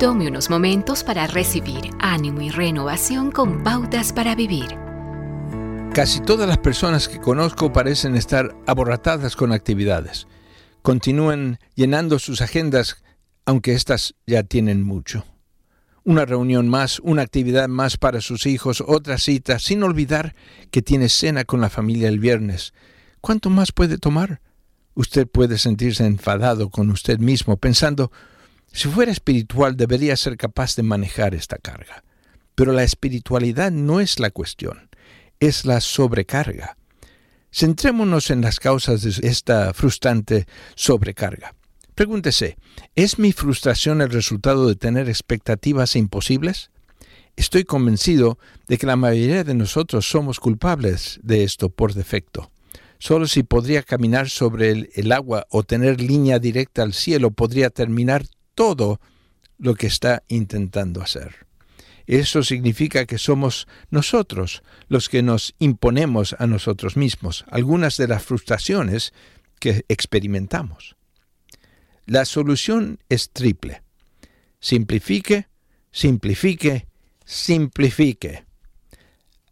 Tome unos momentos para recibir ánimo y renovación con pautas para vivir. Casi todas las personas que conozco parecen estar aborratadas con actividades. Continúan llenando sus agendas, aunque éstas ya tienen mucho. Una reunión más, una actividad más para sus hijos, otra cita, sin olvidar que tiene cena con la familia el viernes. ¿Cuánto más puede tomar? Usted puede sentirse enfadado con usted mismo, pensando, si fuera espiritual debería ser capaz de manejar esta carga. Pero la espiritualidad no es la cuestión, es la sobrecarga. Centrémonos en las causas de esta frustrante sobrecarga. Pregúntese, ¿es mi frustración el resultado de tener expectativas imposibles? Estoy convencido de que la mayoría de nosotros somos culpables de esto por defecto. Solo si podría caminar sobre el, el, agua o tener línea directa al cielo podría terminar todo lo que está intentando hacer. Eso significa que somos nosotros los que nos imponemos a nosotros mismos algunas de las frustraciones que experimentamos. La solución es triple. Simplifique, simplifique, simplifique.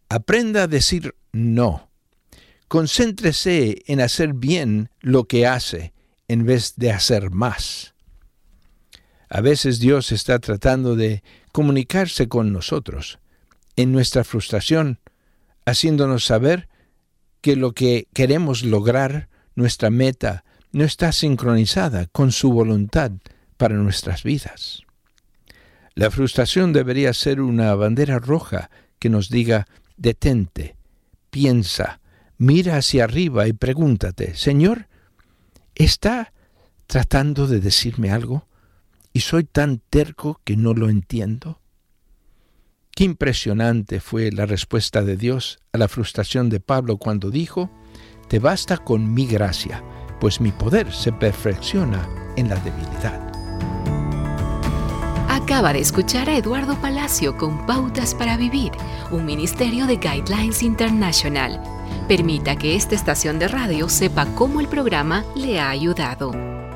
Aprenda a decir no. Concéntrese en hacer bien lo que hace en vez de hacer más. A veces Dios está tratando de comunicarse con nosotros en nuestra frustración, haciéndonos saber que lo que queremos lograr, nuestra meta, no está sincronizada con su voluntad para nuestras vidas. La frustración debería ser una bandera roja que nos diga, detente, piensa, mira hacia arriba y pregúntate, Señor, ¿está tratando de decirme algo? Y soy tan terco que no lo entiendo? Qué impresionante fue la respuesta de Dios a la frustración de Pablo cuando dijo, Te basta con mi gracia, pues mi poder se perfecciona en la debilidad. Acaba de escuchar a Eduardo Palacio con Pautas para Vivir, un ministerio de Guidelines International. Permita que esta estación de radio sepa cómo el programa le ha ayudado.